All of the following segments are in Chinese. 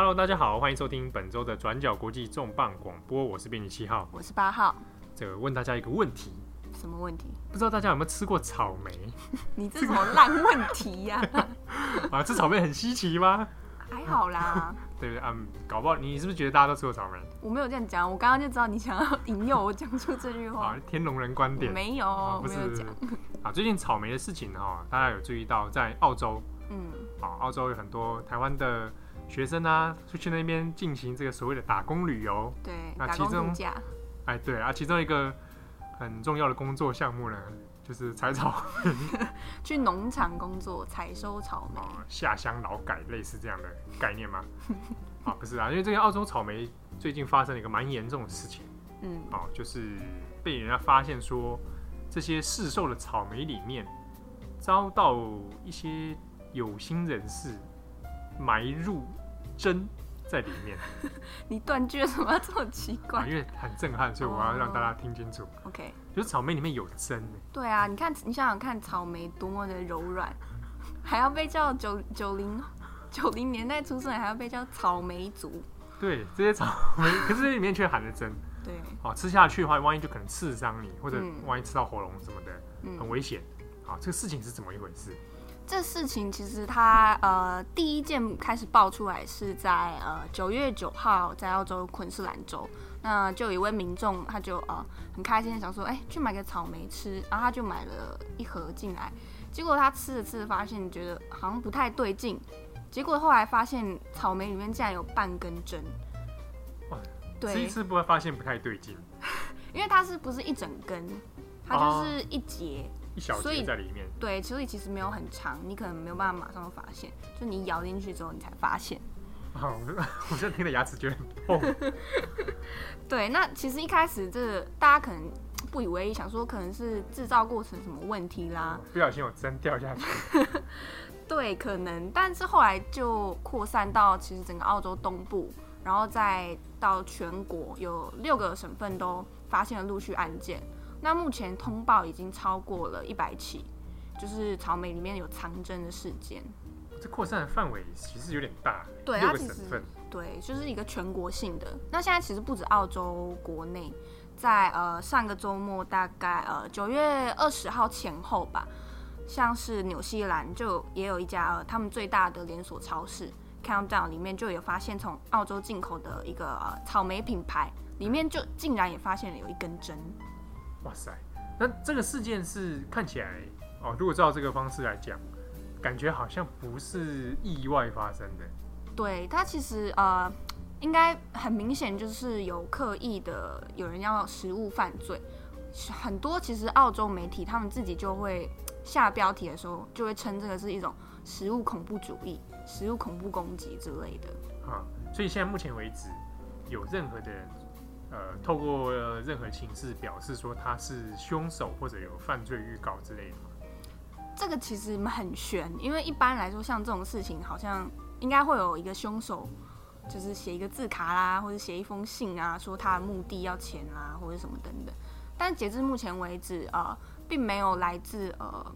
Hello，大家好，欢迎收听本周的转角国际重磅广播，我是编辑七号，我是八号。这个问大家一个问题，什么问题？不知道大家有没有吃过草莓？你这什么烂问题呀、啊？啊，吃草莓很稀奇吗？还好啦。对 不对？嗯，搞不好你是不是觉得大家都吃过草莓？我没有这样讲，我刚刚就知道你想要引诱我讲出这句话。啊，天龙人观点没有，啊、不是没有讲。啊，最近草莓的事情哈，大家有注意到在澳洲？嗯，啊，澳洲有很多台湾的学生啊，出去那边进行这个所谓的打工旅游。对，那其中，哎，对啊，其中一个很重要的工作项目呢，就是采草。莓，去农场工作，采收草莓，啊、下乡劳改，类似这样的概念吗？啊，不是啊，因为这个澳洲草莓最近发生了一个蛮严重的事情，嗯，哦，就是被人家发现说，这些市售的草莓里面遭到一些有心人士埋入针在里面。你断句为什么要这么奇怪？啊，因为很震撼，所以我要让大家听清楚。Oh, OK，就是草莓里面有针。对啊，你看，你想想看，草莓多么的柔软，还要被叫九九零。九零年代出生还要被叫草莓族，对，这些草莓，可是这里面却含着针，对，哦，吃下去的话，万一就可能刺伤你，或者万一吃到喉咙什么的，嗯、很危险。好、哦，这个事情是怎么一回事？这事情其实它呃第一件开始爆出来是在呃九月九号，在澳洲昆士兰州，那就有一位民众他就呃很开心的想说，哎、欸，去买个草莓吃，然后他就买了一盒进来，结果他吃着吃着发现觉得好像不太对劲。结果后来发现草莓里面竟然有半根针，哇！对，吃一次不会发现不太对劲，因为它是不是一整根，它就是一节、哦、一小节在里面。对，所以其实没有很长，你可能没有办法马上发现，就你咬进去之后你才发现。哦，我现在 听的牙齿觉得很痛。对，那其实一开始这个、大家可能不以为意，想说可能是制造过程什么问题啦，不小心有针掉下去。对，可能，但是后来就扩散到其实整个澳洲东部，然后再到全国，有六个省份都发现了陆续案件。那目前通报已经超过了一百起，就是草莓里面有藏针的事件。这扩散的范围其实有点大，对，它其实对，就是一个全国性的。那现在其实不止澳洲国内，在呃上个周末，大概呃九月二十号前后吧。像是纽西兰就也有一家呃，他们最大的连锁超市 Countdown 里面就有发现从澳洲进口的一个呃草莓品牌里面就竟然也发现了有一根针。哇塞！那这个事件是看起来哦，如果照这个方式来讲，感觉好像不是意外发生的。对，它其实呃应该很明显就是有刻意的有人要食物犯罪，很多其实澳洲媒体他们自己就会。下标题的时候，就会称这个是一种食物恐怖主义、食物恐怖攻击之类的。啊，所以现在目前为止，有任何的人，呃，透过任何形式表示说他是凶手或者有犯罪预告之类的吗？这个其实很悬，因为一般来说，像这种事情，好像应该会有一个凶手，就是写一个字卡啦，或者写一封信啊，说他的目的要钱啊，或者什么等等。但截至目前为止，呃。并没有来自呃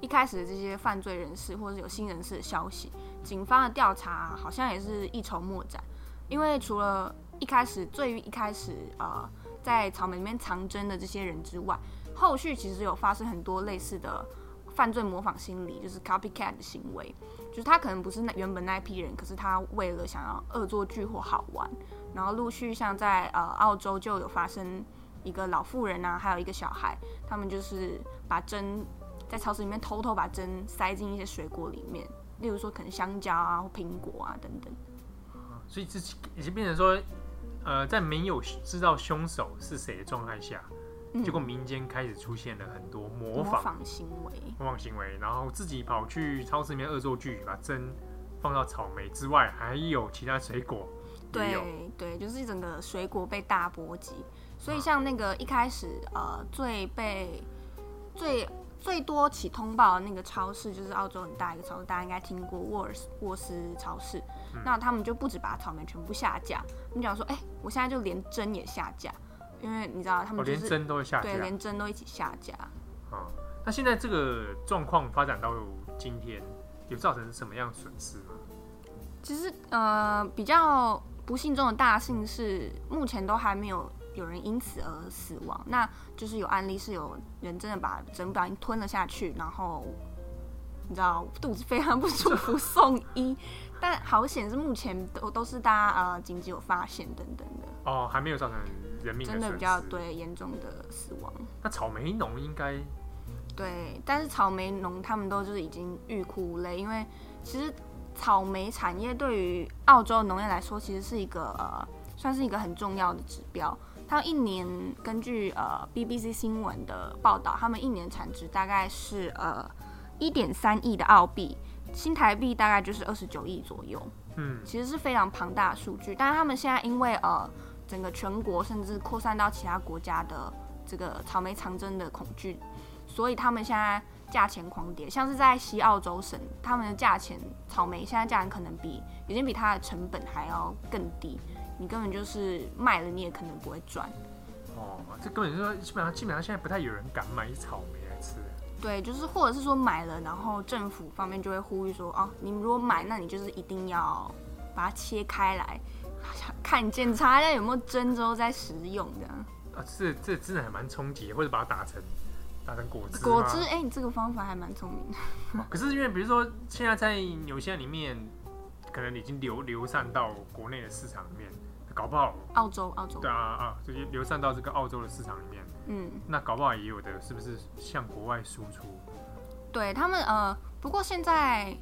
一开始的这些犯罪人士或者有新人士的消息，警方的调查好像也是一筹莫展，因为除了一开始最一开始呃在草莓里面藏针的这些人之外，后续其实有发生很多类似的犯罪模仿心理，就是 copycat 的行为，就是他可能不是那原本那一批人，可是他为了想要恶作剧或好玩，然后陆续像在呃澳洲就有发生。一个老妇人啊，还有一个小孩，他们就是把针在超市里面偷偷把针塞进一些水果里面，例如说可能香蕉啊或苹果啊等等。所以这已经变成说，呃，在没有知道凶手是谁的状态下，嗯，结果民间开始出现了很多模仿，模仿行为，模仿行为，然后自己跑去超市里面恶作剧，把针放到草莓之外，还有其他水果。对对，就是整个水果被大波及。所以像那个一开始呃最被最最多起通报的那个超市，就是澳洲很大一个超市，大家应该听过沃尔沃斯超市。嗯。那他们就不止把草莓全部下架，你讲说，哎、欸，我现在就连针也下架，因为你知道他们、就是哦、连针都会下架，对，连针都一起下架。啊，那现在这个状况发展到今天，有造成什么样的损失吗？其实呃，比较不幸中的大幸是，目前都还没有有人因此而死亡。那就是有案例是有人真的把整个不小心吞了下去，然后你知道肚子非常不舒服 送医。但好险是目前都都是大家呃紧急有发现等等的。哦，还没有造成人命的真的比较对严重的死亡。那草莓农应该对，但是草莓农他们都就是已经欲哭无泪，因为其实草莓产业对于澳洲农业来说，其实是一个呃算是一个很重要的指标。它一年根据呃 BBC 新闻的报道，他们一年产值大概是呃一点三亿的澳币，新台币大概就是二十九亿左右。嗯，其实是非常庞大的数据。但是他们现在因为呃整个全国甚至扩散到其他国家的这个草莓长征的恐惧，所以他们现在价钱狂跌。像是在西澳洲省，他们的价钱草莓现在价钱可能比已经比它的成本还要更低。你根本就是卖了，你也可能不会赚。哦，这根本就是说，基本上基本上现在不太有人敢买草莓。对，就是或者是说买了，然后政府方面就会呼吁说，哦，你们如果买，那你就是一定要把它切开来，看检查一下有没有针之后再食用的。啊，这这真的还蛮冲击，或者把它打成打成果汁。果汁，哎、欸，你这个方法还蛮聪明的。可是因为比如说现在在纽西兰里面，可能已经流流散到国内的市场里面。搞不好澳洲，澳洲对啊啊，这些流散到这个澳洲的市场里面，嗯，那搞不好也有的，是不是向国外输出？对他们呃，不过现在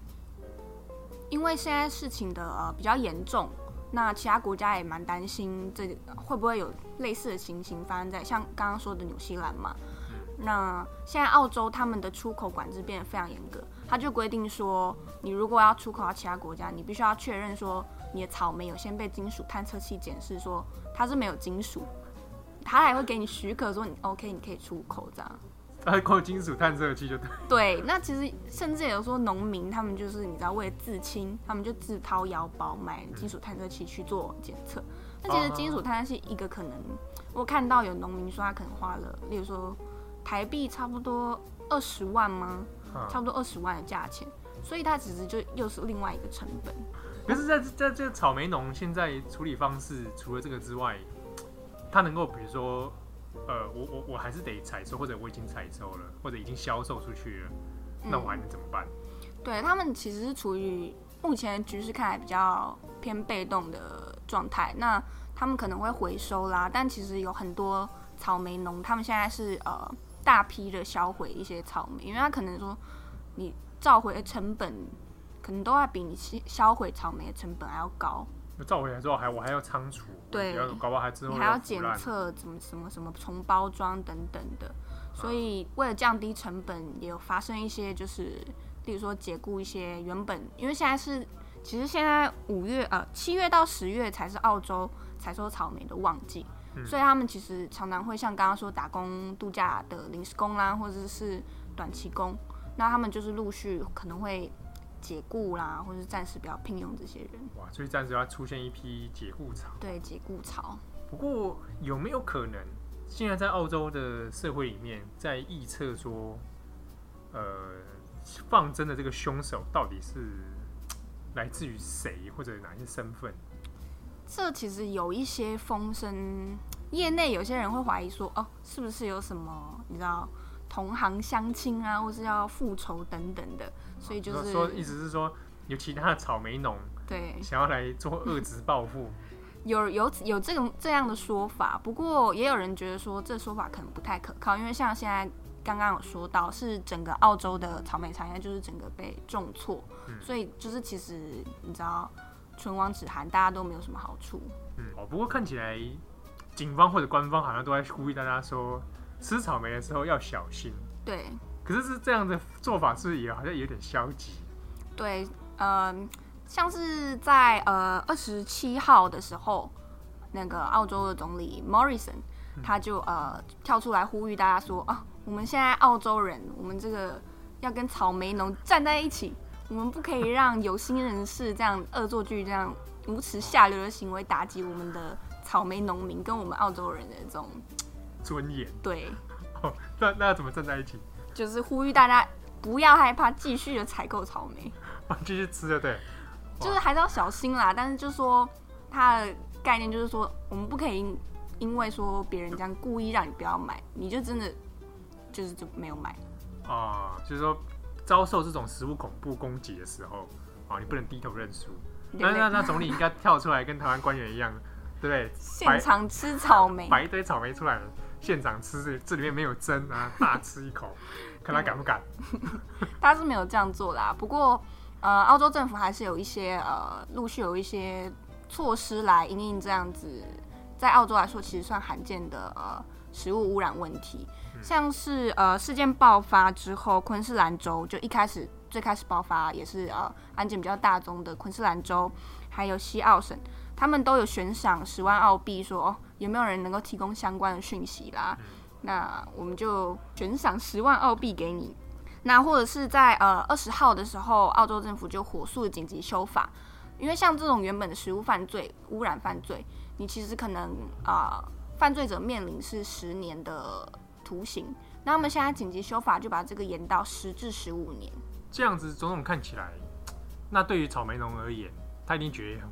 因为现在事情的呃比较严重，那其他国家也蛮担心这会不会有类似的情形发生在像刚刚说的纽西兰嘛。嗯，那现在澳洲他们的出口管制变得非常严格，他就规定说，你如果要出口到其他国家，你必须要确认说。你的草莓有先被金属探测器检视，说它是没有金属，他还会给你许可，说你 OK，你可以出口这样。他还靠金属探测器就对。对，那其实甚至有说农民他们就是你知道为了自清，他们就自掏腰包买金属探测器去做检测。那、嗯、其实金属探测器一个可能，我看到有农民说他可能花了，例如说台币差不多二十万吗？嗯、差不多二十万的价钱，所以它其实就又是另外一个成本。可是在，在在这个草莓农现在处理方式，除了这个之外，他能够比如说，呃，我我我还是得采收，或者我已经采收了，或者已经销售出去了，那我还能怎么办？嗯、对他们其实是处于目前局势看来比较偏被动的状态。那他们可能会回收啦，但其实有很多草莓农，他们现在是呃大批的销毁一些草莓，因为他可能说你召回的成本。可能都要比你销毁草莓的成本还要高。那召回来之后，还我还要仓储，对，搞不好还之后你还要检测，怎么什么什么重包装等等的。所以为了降低成本，也有发生一些，就是例如说解雇一些原本，因为现在是其实现在五月呃七月到十月才是澳洲采收草莓的旺季，嗯，所以他们其实常常会像刚刚说打工度假的临时工啦，或者是短期工，那他们就是陆续可能会。解雇啦，或者是暂时不要聘用这些人。哇，所以暂时要出现一批解雇潮。对，解雇潮。不过有没有可能，现在在澳洲的社会里面，在预测说，呃，放针的这个凶手到底是来自于谁，或者哪些身份？这其实有一些风声，业内有些人会怀疑说，哦，是不是有什么，你知道？同行相亲啊，或是要复仇等等的，所以就是说，意思是说有其他的草莓农对想要来做恶质报复，有有有这种这样的说法，不过也有人觉得说这说法可能不太可靠，因为像现在刚刚有说到，是整个澳洲的草莓产业就是整个被重挫，嗯，所以就是其实你知道唇亡齿寒，大家都没有什么好处。嗯哦，不过看起来警方或者官方好像都在呼吁大家说。吃草莓的时候要小心。对。可是是这样的做法，是不是也好像有点消极？对，嗯、呃，像是在呃二十七号的时候，那个澳洲的总理 Morrison 他就呃跳出来呼吁大家说啊，我们现在澳洲人，我们这个要跟草莓农站在一起，我们不可以让有心人士这样恶作剧、这样无耻下流的行为打击我们的草莓农民跟我们澳洲人的这种。尊严对，哦，那那要怎么站在一起？就是呼吁大家不要害怕，继续的采购草莓，继续吃，对不对？就是还是要小心啦。但是就是说，它的概念就是说，我们不可以因为说别人这样故意让你不要买，你就真的就是就没有买。啊、呃，就是说遭受这种食物恐怖攻击的时候，啊、呃，你不能低头认输。那那那总理应该跳出来跟台湾官员一样，对不对？现场吃草莓，摆一堆草莓出来，现场吃这这里面没有针啊，大吃一口，看他敢不敢。他是没有这样做啦，不过呃，澳洲政府还是有一些呃，陆续有一些措施来应应这样子，在澳洲来说其实算罕见的呃食物污染问题，像是呃事件爆发之后，昆士兰州就一开始。最开始爆发也是呃案件比较大宗的昆士兰州，还有西澳省，他们都有悬赏十万澳币，说哦有没有人能够提供相关的讯息啦？那我们就悬赏十万澳币给你。那或者是在呃二十号的时候，澳洲政府就火速紧急修法，因为像这种原本的食物犯罪、污染犯罪，你其实可能啊、呃、犯罪者面临是十年的徒刑，那他们现在紧急修法就把这个延到十至十五年。这样子种种看起来，那对于草莓农而言，他一定觉得很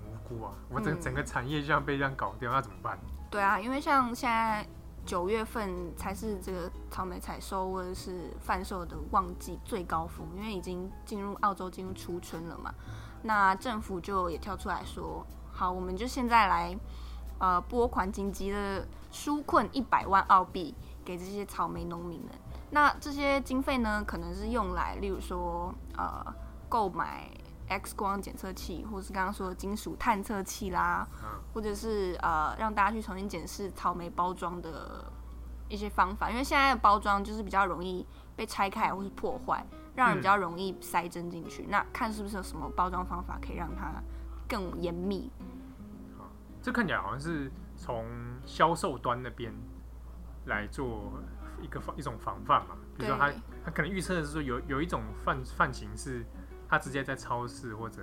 我整整个产业就这样被这样搞掉，那怎么办？对啊，因为像现在九月份才是这个草莓采收或者是贩售的旺季最高峰，因为已经进入澳洲进入初春了嘛。那政府就也跳出来说，好，我们就现在来呃拨款紧急的纾困一百万澳币给这些草莓农民们。那这些经费呢，可能是用来，例如说，呃，购买 X 光检测器，或是刚刚说的金属探测器啦，或者是呃，让大家去重新检视草莓包装的一些方法，因为现在的包装就是比较容易被拆开或是破坏，让人比较容易塞针进去。那看是不是有什么包装方法可以让它更严密？好，这看起来好像是从销售端那边来做。一个防一种防范嘛，比如说他他可能预测的是说有有一种犯犯行是，他直接在超市或者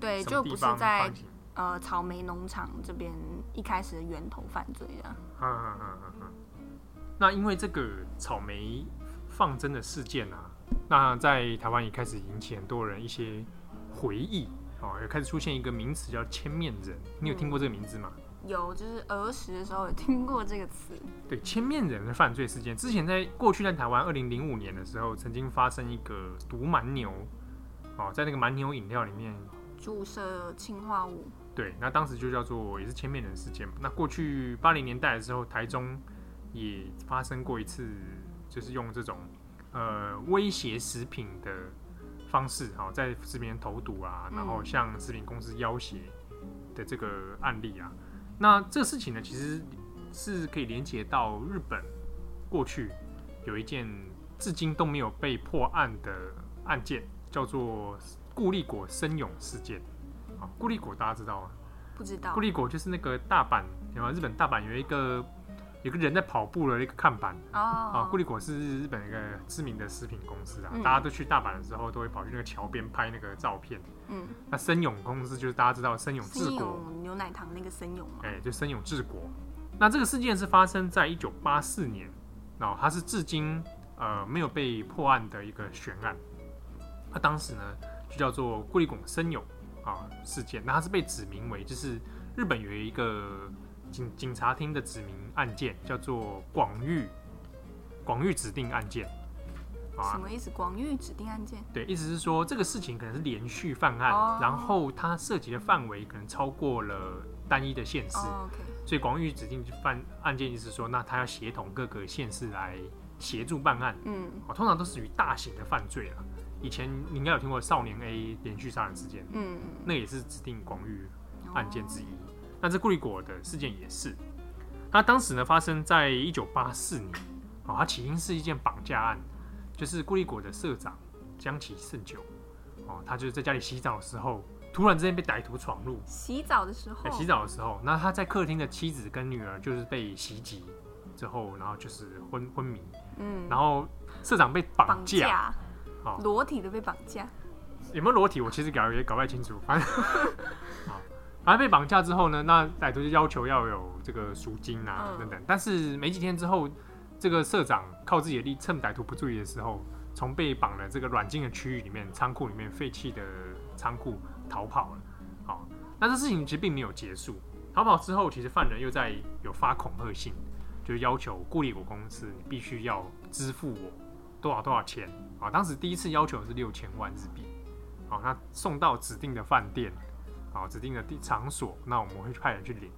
对，就不是在呃草莓农场这边一开始的源头犯罪的。嗯嗯嗯嗯嗯。那因为这个草莓放针的事件啊，那在台湾也开始引起很多人一些回忆哦，也开始出现一个名词叫千面人，你有听过这个名字吗？嗯有，就是儿时的时候有听过这个词。对，千面人的犯罪事件，之前在过去在台湾二零零五年的时候，曾经发生一个毒蛮牛，哦，在那个蛮牛饮料里面注射氰化物。对，那当时就叫做也是千面人事件嘛。那过去八零年代的时候，台中也发生过一次，就是用这种呃威胁食品的方式，哦，在食品投毒啊，然后向食品公司要挟的这个案例啊。那这个事情呢，其实是可以连接到日本过去有一件至今都没有被破案的案件，叫做固力果生永事件。啊，固力果大家知道吗？不知道。固力果就是那个大阪，有没有？日本大阪有一个有个人在跑步的一个看板。哦。啊，固力果是日本一个知名的食品公司啊，嗯、大家都去大阪的时候都会跑去那个桥边拍那个照片。嗯，那生永公司就是大家知道生永治国牛奶糖那个生永嘛，哎、欸，就生永治国。那这个事件是发生在一九八四年，然后它是至今呃没有被破案的一个悬案。那当时呢就叫做固力果森永啊事件，那它是被指名为就是日本有一个警警察厅的指名案件，叫做广域广域指定案件。什么意思？广域指定案件？对，意思是说这个事情可能是连续犯案，oh. 然后它涉及的范围可能超过了单一的县市，oh. 所以广域指定犯案件，意思是说，那他要协同各个县市来协助办案。嗯，哦，通常都是属于大型的犯罪了。以前你应该有听过少年 A 连续杀人事件，嗯，那也是指定广域案件之一。Oh. 那这顾立果的事件也是，那当时呢发生在一九八四年，哦，它起因是一件绑架案。就是顾立果的社长江崎胜久，哦，他就是在家里洗澡的时候，突然之间被歹徒闯入。洗澡的时候。洗澡的时候，那他在客厅的妻子跟女儿就是被袭击之后，然后就是昏昏迷。嗯。然后社长被绑架。绑架。裸体的被绑架。有没有裸体？我其实搞也搞不太清楚。反正，好，反正被绑架之后呢，那歹徒就要求要有这个赎金啊、嗯、等等。但是没几天之后。这个社长靠自己的力，趁歹徒不注意的时候，从被绑的这个软禁的区域里面、仓库里面废弃的仓库逃跑了。好那这事情其实并没有结束，逃跑之后，其实犯人又在有发恐吓信，就是要求固力果公司你必须要支付我多少多少钱啊。当时第一次要求的是六千万日币，好，那送到指定的饭店，好，指定的地场所，那我们会派人去领。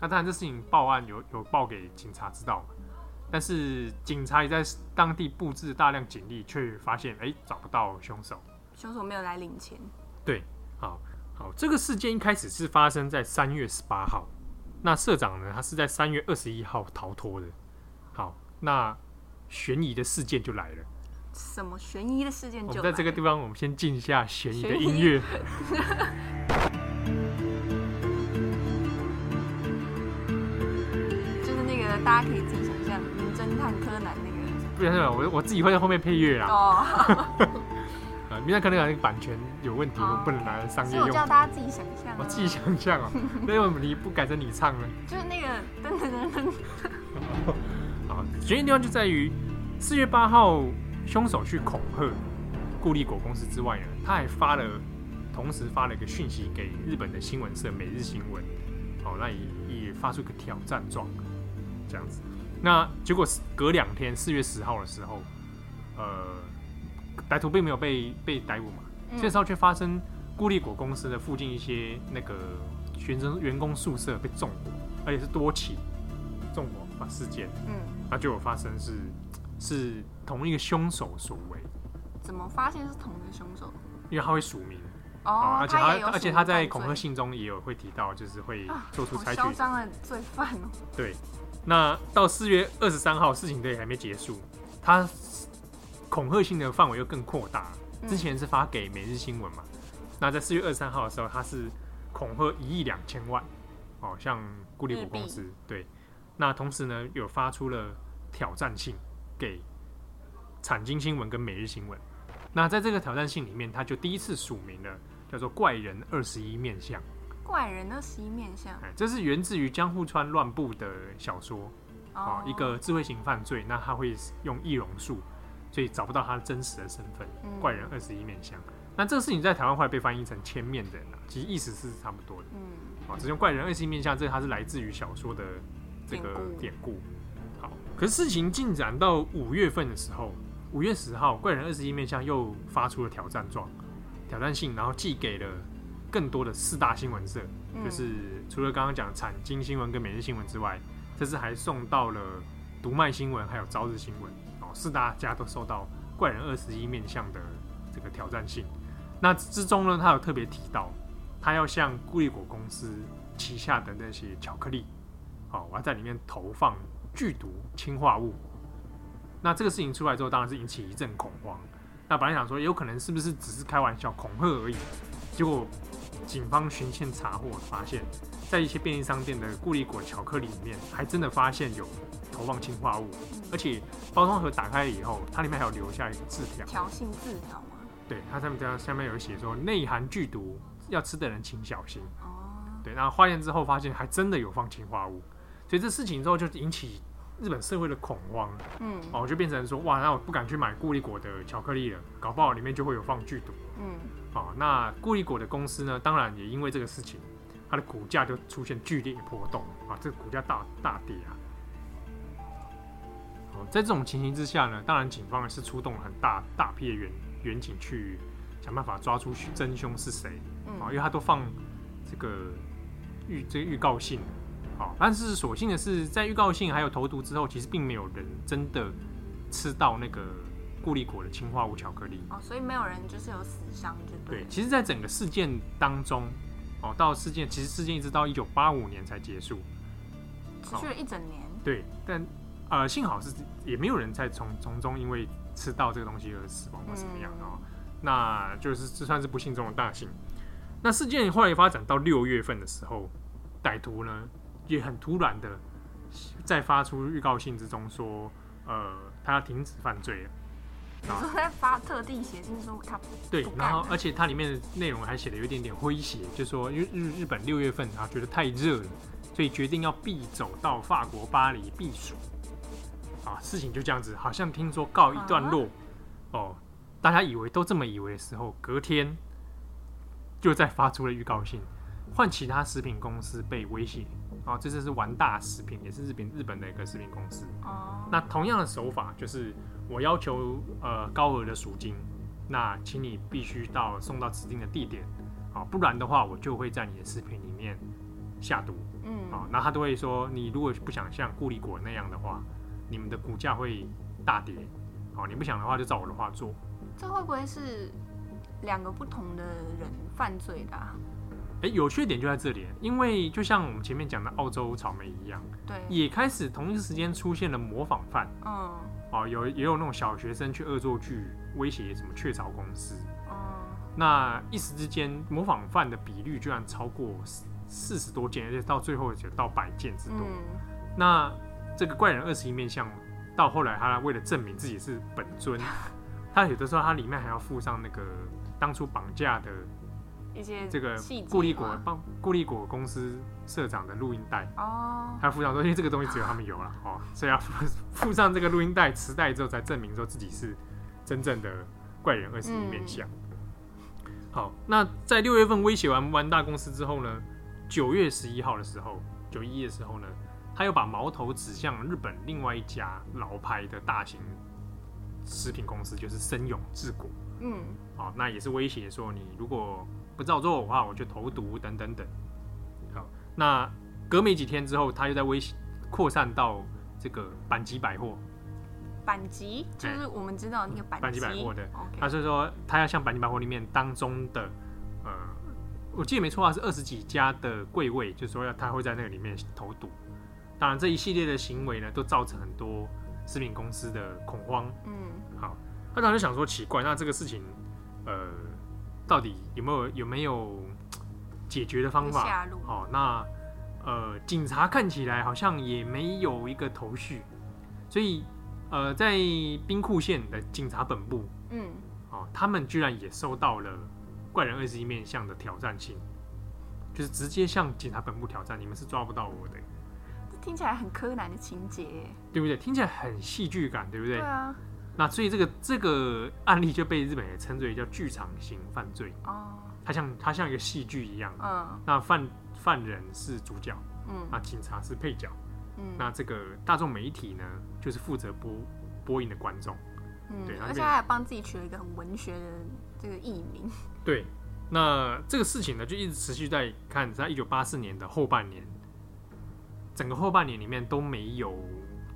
那当然，这事情报案有有报给警察知道，但是警察也在当地布置大量警力，却发现哎、欸、找不到凶手，凶手没有来领钱。对，好，好，这个事件一开始是发生在三月十八号，那社长呢，他是在三月二十一号逃脱的。好，那悬疑的事件就来了。什么悬疑的事件就？我们在这个地方，我们先进一下悬疑的音乐。就是那个大家可以自己想象，名侦探柯南那个。不是，我我自己会在后面配乐啊。哦。啊，名侦探柯南那个版权有问题，我不能拿来商业用。所以我叫大家自己想象。我自己想象哦。那为什么你不改成你唱呢？就是那个噔噔噔噔。好，悬疑的地方就在于四月八号，凶手去恐吓固力果公司之外呢，他还发了，同时发了一个讯息给日本的新闻社《每日新闻》。好，那也也发出一个挑战状。这样子，那结果隔两天，四月十号的时候，呃，歹徒并没有被被逮捕嘛，嗯、这时候却发生固力果公司的附近一些那个学生员工宿舍被纵火，而且是多起纵火事件。嗯，那就有发生是是同一个凶手所为。怎么发现是同一个凶手？因为他会署名哦，而且他而且他在恐吓信中也有会提到，就是会做出采取。嚣张的罪犯哦。对。那到四月二十三号，事情都还没结束，他恐吓性的范围又更扩大。之前是发给每日新闻嘛，那在四月二十三号的时候，他是恐吓一亿两千万，哦，像固力果公司对。那同时呢，有发出了挑战信给产经新闻跟每日新闻。那在这个挑战信里面，他就第一次署名了，叫做怪人二十一面相。怪人二十一面相，这是源自于江户川乱步的小说啊，oh. 一个智慧型犯罪，那他会用易容术，所以找不到他真实的身份。嗯、怪人二十一面相，那这个事情在台湾后来被翻译成千面人啊，其实意思是差不多的。嗯，啊，只用怪人二十一面相，这它是来自于小说的这个典故。好，可是事情进展到五月份的时候，五月十号，怪人二十一面相又发出了挑战状、挑战信，然后寄给了。更多的四大新闻社，就是除了刚刚讲产经新闻跟每日新闻之外，这次还送到了读卖新闻还有朝日新闻哦，四大家都收到怪人二十一面相的这个挑战信。那之中呢，他有特别提到，他要向固力果公司旗下的那些巧克力，哦，我要在里面投放剧毒氰化物。那这个事情出来之后，当然是引起一阵恐慌。那本来想说，有可能是不是只是开玩笑恐吓而已，结果。警方循线查获，发现，在一些便利商店的固力果巧克力里面，还真的发现有投放氰化物，而且包装盒打开了以后，它里面还有留下一个字条，条信字条吗？对，它上面下面有写说内含剧毒，要吃的人请小心。哦，对，然后化验之后发现还真的有放氰化物，所以这事情之后就引起日本社会的恐慌。嗯，哦，就变成说哇，那我不敢去买固力果的巧克力了，搞不好里面就会有放剧毒。嗯。好、哦，那固力果的公司呢？当然也因为这个事情，它的股价就出现剧烈波动啊，这个股价大大跌啊。哦，在这种情形之下呢，当然警方是出动了很大大批的员员警去想办法抓出真凶是谁啊，因为他都放这个预这个预告信，好、哦，但是所幸的是，在预告信还有投毒之后，其实并没有人真的吃到那个。固力果的氰化物巧克力哦，所以没有人就是有死伤，就对。对，其实，在整个事件当中，哦，到事件其实事件一直到一九八五年才结束，持续了一整年。哦、对，但呃，幸好是也没有人在从从中因为吃到这个东西而死亡或怎么样哦，嗯、那就是这算是不幸中的大幸。那事件后来发展到六月份的时候，歹徒呢也很突然的在发出预告信之中说，呃，他要停止犯罪了。你说在发特地写信说他对，然后而且它里面的内容还写的有一点点诙谐，就是说日日日本六月份啊觉得太热了，所以决定要避走到法国巴黎避暑。啊，事情就这样子，好像听说告一段落哦，大家以为都这么以为的时候，隔天就再发出了预告信，换其他食品公司被威胁。哦，这次是丸大食品，也是日本日本的一个食品公司。哦，那同样的手法就是我要求呃高额的赎金，那请你必须到送到指定的地点，啊，不然的话我就会在你的食品里面下毒。嗯，哦，那他都会说，你如果不想像固力果那样的话，你们的股价会大跌。好，你不想的话就照我的话做。这会不会是两个不同的人犯罪的啊？哎，有趣点就在这里，因为就像我们前面讲的澳洲草莓一样，对，也开始同一时间出现了模仿犯，嗯，哦，有也有那种小学生去恶作剧威胁什么雀巢公司，嗯，那一时之间模仿犯的比率居然超过四十多件，而且到最后就到百件之多。嗯，那这个怪人二十一面相，到后来他为了证明自己是本尊，他有的时候他里面还要附上那个当初绑架的。一些这个固力果帮固力果公司社长的录音带哦，他附上说，因为这个东西只有他们有了哦，所以要附附上这个录音带磁带之后，才证明说自己是真正的怪人二十一面相。嗯、好，那在六月份威胁完完大公司之后呢，九月十一号的时候，九一的时候呢，他又把矛头指向日本另外一家老牌的大型食品公司，就是森永制菓。嗯，好，那也是威胁说，你如果不照做的话，我就投毒等等等。好，那隔没几天之后，他又在威胁扩散到这个板急百货。板急就是我们知道那个阪急百货的。他是说他要向板急百货里面当中的呃，我记得没错啊，是二十几家的柜位，就是说要他会在那个里面投毒。当然这一系列的行为呢，都造成很多食品公司的恐慌。嗯，好，他当时想说奇怪，那这个事情呃。到底有没有有没有解决的方法？哦，那呃，警察看起来好像也没有一个头绪，所以呃，在兵库县的警察本部，嗯，哦，他们居然也收到了怪人二十一面相的挑战信，就是直接向警察本部挑战，你们是抓不到我的。这听起来很柯南的情节，对不对？听起来很戏剧感，对不对？对啊。那所以这个这个案例就被日本人称之为叫剧场型犯罪。哦，它像它像一个戏剧一样，嗯，那犯犯人是主角，嗯，那警察是配角，嗯，那这个大众媒体呢，就是负责播播音的观众，嗯，对，而且他还帮自己取了一个很文学的这个艺名，对，那这个事情呢，就一直持续在看，在一九八四年的后半年，整个后半年里面都没有。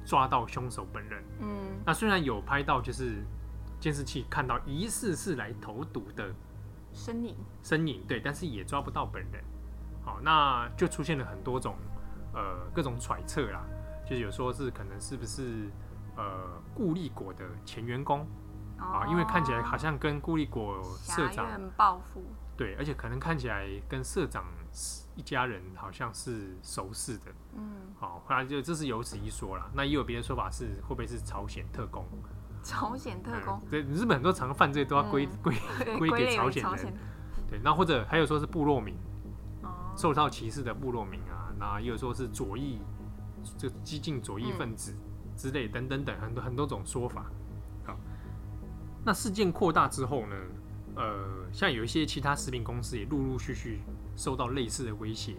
抓到凶手本人，嗯，那虽然有拍到，就是监视器看到疑似是来投毒的身影，身影对，但是也抓不到本人。好，那就出现了很多种呃各种揣测啦，就是有说是可能是不是呃顾立果的前员工。啊，哦，因为看起来好像跟顾立果社长报复，对，而且可能看起来跟社长一家人好像是熟识的，嗯，好，后来就这是有此一说啦。那也有别的说法是，会不会是朝鲜特工？朝鲜特工？对，日本很多常犯罪都要归归 归给朝鲜人。对，那或者还有说是部落民，受到歧视的部落民啊，那也有说是左翼，就激进左翼分子之类等等等很多很多种说法。好，那事件扩大之后呢，呃，像有一些其他食品公司也陆陆续续。受到类似的威胁，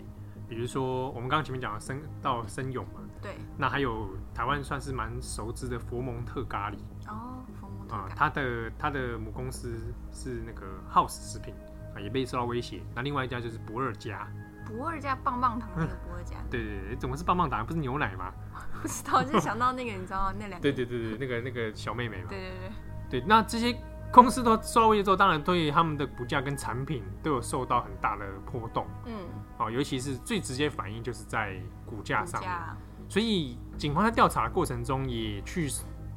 比如说我们刚刚前面讲的生到生勇嘛，对，那还有台湾算是蛮熟知的佛蒙特咖喱。哦，佛蒙特啊，他的它的母公司是那个 House 食品啊，也被受到威胁。那另外一家就是不二家，不二家棒棒糖那个不二家，对对对，怎么是棒棒糖？不是牛奶吗？不知道，就想到那个你知道那两个，对对对对，那个那个小妹妹嘛，对对对，对，那这些。公司都受到威胁之后，当然对他们的股价跟产品都有受到很大的波动。嗯，哦，尤其是最直接反应就是在股价上面。所以警方在调查的过程中也去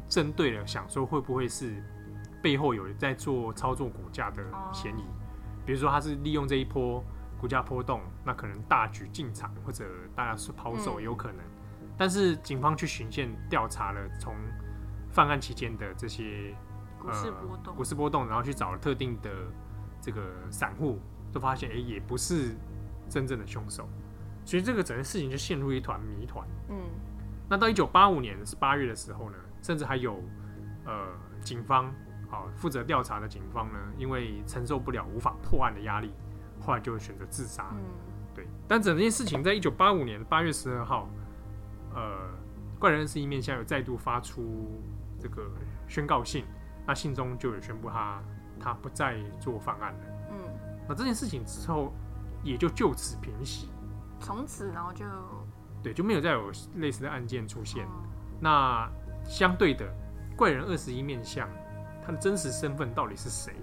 针对了，想说会不会是背后有在做操作股价的嫌疑。比如说他是利用这一波股价波动，那可能大举进场或者大家是抛售有可能。但是警方去循线调查了从犯案期间的这些。股市波动，股市波动，然后去找了特定的这个散户，就发现哎，也不是真正的凶手，所以这个整个事情就陷入一团谜团。嗯，那到一九八五年是八月的时候呢，甚至还有呃警方，好负责调查的警方呢，因为承受不了无法破案的压力，后来就选择自杀。嗯，但整件事情在一九八五年八月十二号，呃，怪人二十一面相有再度发出这个宣告信，那信中就有宣布他他不再做犯案了。嗯，那这件事情之后也就就此平息，从此然后就对就没有再有类似的案件出现。嗯、那相对的，怪人二十一面相他的真实身份到底是谁？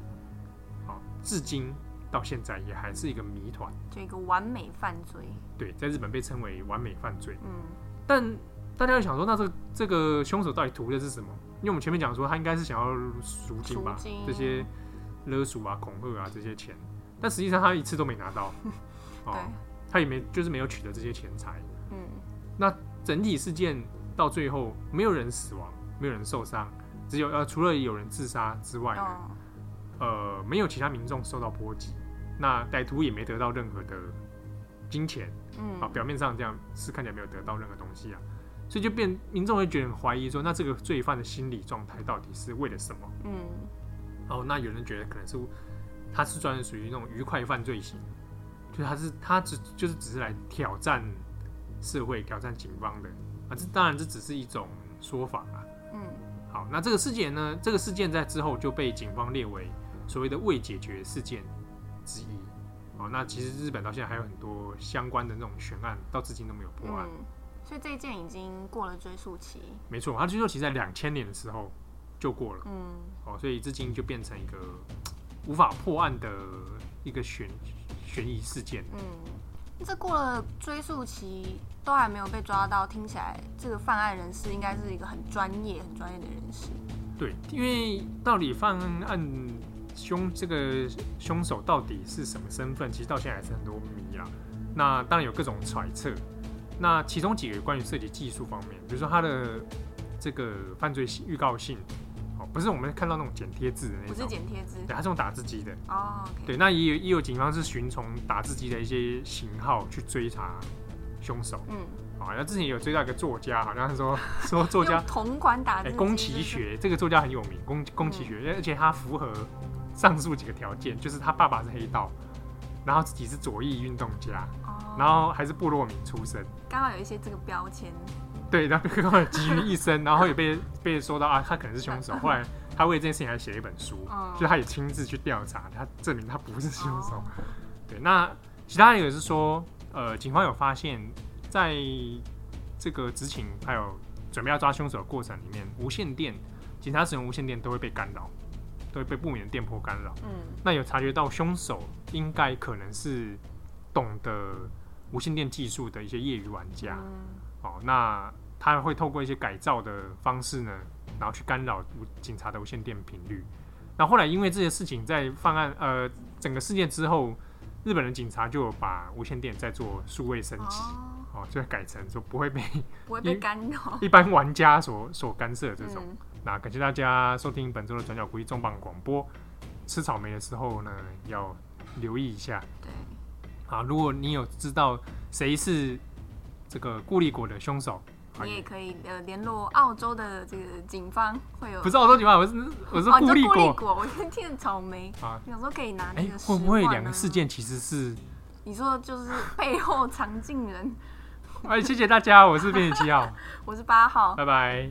好，至今。到现在也还是一个谜团，就一个完美犯罪。对，在日本被称为完美犯罪。嗯，但大家又想说，那这个、这个凶手到底图的是什么？因为我们前面讲说，他应该是想要赎金吧，金这些勒索啊、恐吓啊这些钱，但实际上他一次都没拿到。哦，对他也没就是没有取得这些钱财。嗯，那整体事件到最后，没有人死亡，没有人受伤，只有呃，除了有人自杀之外呢。哦呃，没有其他民众受到波及，那歹徒也没得到任何的金钱，嗯，啊，表面上这样是看起来没有得到任何东西啊，所以就变民众会觉得很怀疑说，那这个罪犯的心理状态到底是为了什么？嗯，哦，那有人觉得可能是他是专门属于那种愉快犯罪型，就是他是他只就是只是来挑战社会、挑战警方的啊，这当然这只是一种说法啊，嗯，好，那这个事件呢，这个事件在之后就被警方列为。所谓的未解决事件之一，哦，那其实日本到现在还有很多相关的那种悬案，到至今都没有破案。嗯，所以这一件已经过了追溯期。没错，它追溯期在两千年的时候就过了。嗯，哦，所以至今就变成一个无法破案的一个悬悬疑事件。嗯，这过了追溯期都还没有被抓到，听起来这个犯案人士应该是一个很专业、很专业的人士。对，因为到底犯案。凶这个凶手到底是什么身份？其实到现在还是很多谜啊。那当然有各种揣测。那其中几个关于涉及技术方面，比如说他的这个犯罪预告性，哦，不是我们看到那种剪贴字的那种，不是剪贴字，对，他是用打字机的。哦，okay、对，那也有也有警方是寻从打字机的一些型号去追查凶手。嗯，啊，那之前有追到一个作家，好像是说 说作家同款打字机，宫崎学这个作家很有名，宫宫崎学，而且他符合。上述几个条件，就是他爸爸是黑道，然后自己是左翼运动家，哦、然后还是部落民出身，刚好有一些这个标签。对，然后刚好集于一身，然后也被 被说到啊，他可能是凶手。后来他为这件事情还写了一本书，哦、就他也亲自去调查，他证明他不是凶手。哦、对，那其他一个是说，呃，警方有发现，在这个执勤还有准备要抓凶手的过程里面，无线电，警察使用无线电都会被干扰。会被不明的电波干扰。嗯，那有察觉到凶手应该可能是懂得无线电技术的一些业余玩家。嗯，哦，那他会透过一些改造的方式呢，然后去干扰警察的无线电频率。那后来因为这些事情在犯案呃整个事件之后，日本的警察就把无线电再做数位升级，哦，哦，就改成说不会被不会被干扰一般玩家所所干涉这种。嗯那感谢大家收听本周的转角国际重磅广播。吃草莓的时候呢，要留意一下。对，啊，如果你有知道谁是这个固力果的凶手，你也可以呃联络澳洲的这个警方，会有。不是澳洲警方，我是我是固力果。哦、果我先听草莓啊，有时候可以拿那个、啊欸。会不会两个事件其实是？你说就是背后藏镜人。哎，谢谢大家，我是编辑七号，我是八号，拜拜。